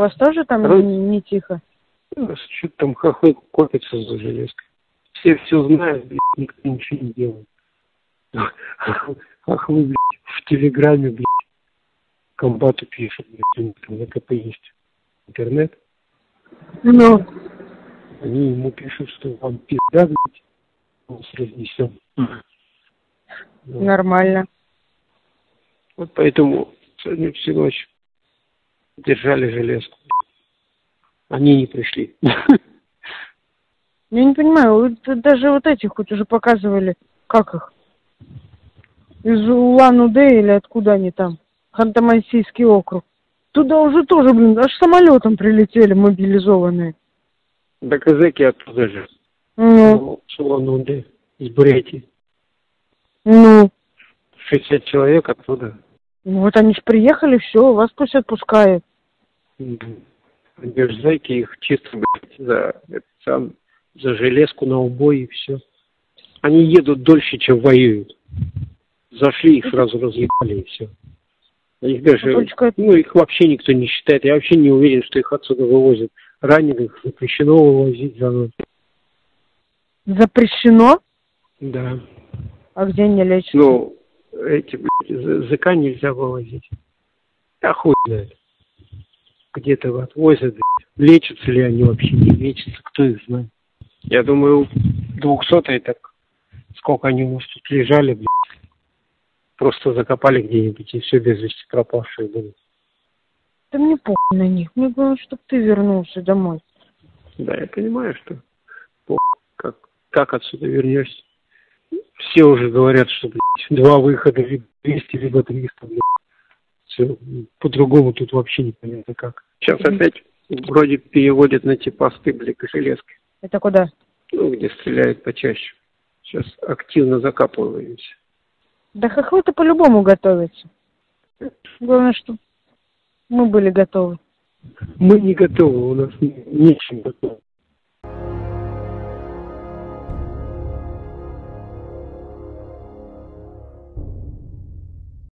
вас тоже там Короче- не, тихо? Что-то там хохлы копятся за железкой. Все все знают, блядь, никто ничего не делает. Хохлы, блядь, в Телеграме, блядь, комбату пишут, блядь, у них там на КП есть интернет. Ну, Они ему пишут, что вам пизда, блядь, мы вас разнесем. Нормально. Вот поэтому сегодня всю ночь держали железку. Они не пришли. Я не понимаю, даже вот этих хоть уже показывали, как их? Из Улан-Удэ или откуда они там? Ханты-Мансийский округ. Туда уже тоже, блин, аж самолетом прилетели мобилизованные. Да казаки оттуда же. Ну, С Улан-Удэ, из Бурятии. ну, 60 человек оттуда. ну вот они ж приехали, все, вас пусть отпускают. Мгм. Они же зайки их чисто, блядь, за, сам, за железку на убой и все. Они едут дольше, чем воюют. Зашли, их сразу разъебали и все. Их даже, Ну, это- ну, их вообще никто не считает. Я вообще не уверен, что их отсюда вывозят. Раненых запрещено вывозить за ночь. Запрещено? Да. А где они лечатся? Ну, эти, блядь, ЗК нельзя вывозить. А хуй знает. Где-то отвозят. Лечатся ли они вообще, не лечатся, кто их знает. Я думаю, двухсотые так, сколько они у нас тут лежали, блядь. Просто закопали где-нибудь, и все без вести пропавшие были. Да мне похуй на них. Мне главное, чтобы ты вернулся домой. Да, я понимаю, что как, как отсюда вернешься. Все уже говорят, что, блядь, два выхода, либо 200, либо 300, блядь. Все, по-другому тут вообще непонятно как. Сейчас опять вроде переводят на те посты, блядь, железки. Это куда? Ну, где стреляют почаще. Сейчас активно закапываемся. Да хохлы-то по-любому готовятся. Главное, чтобы мы были готовы. Мы не готовы, у нас не- нечем готовы.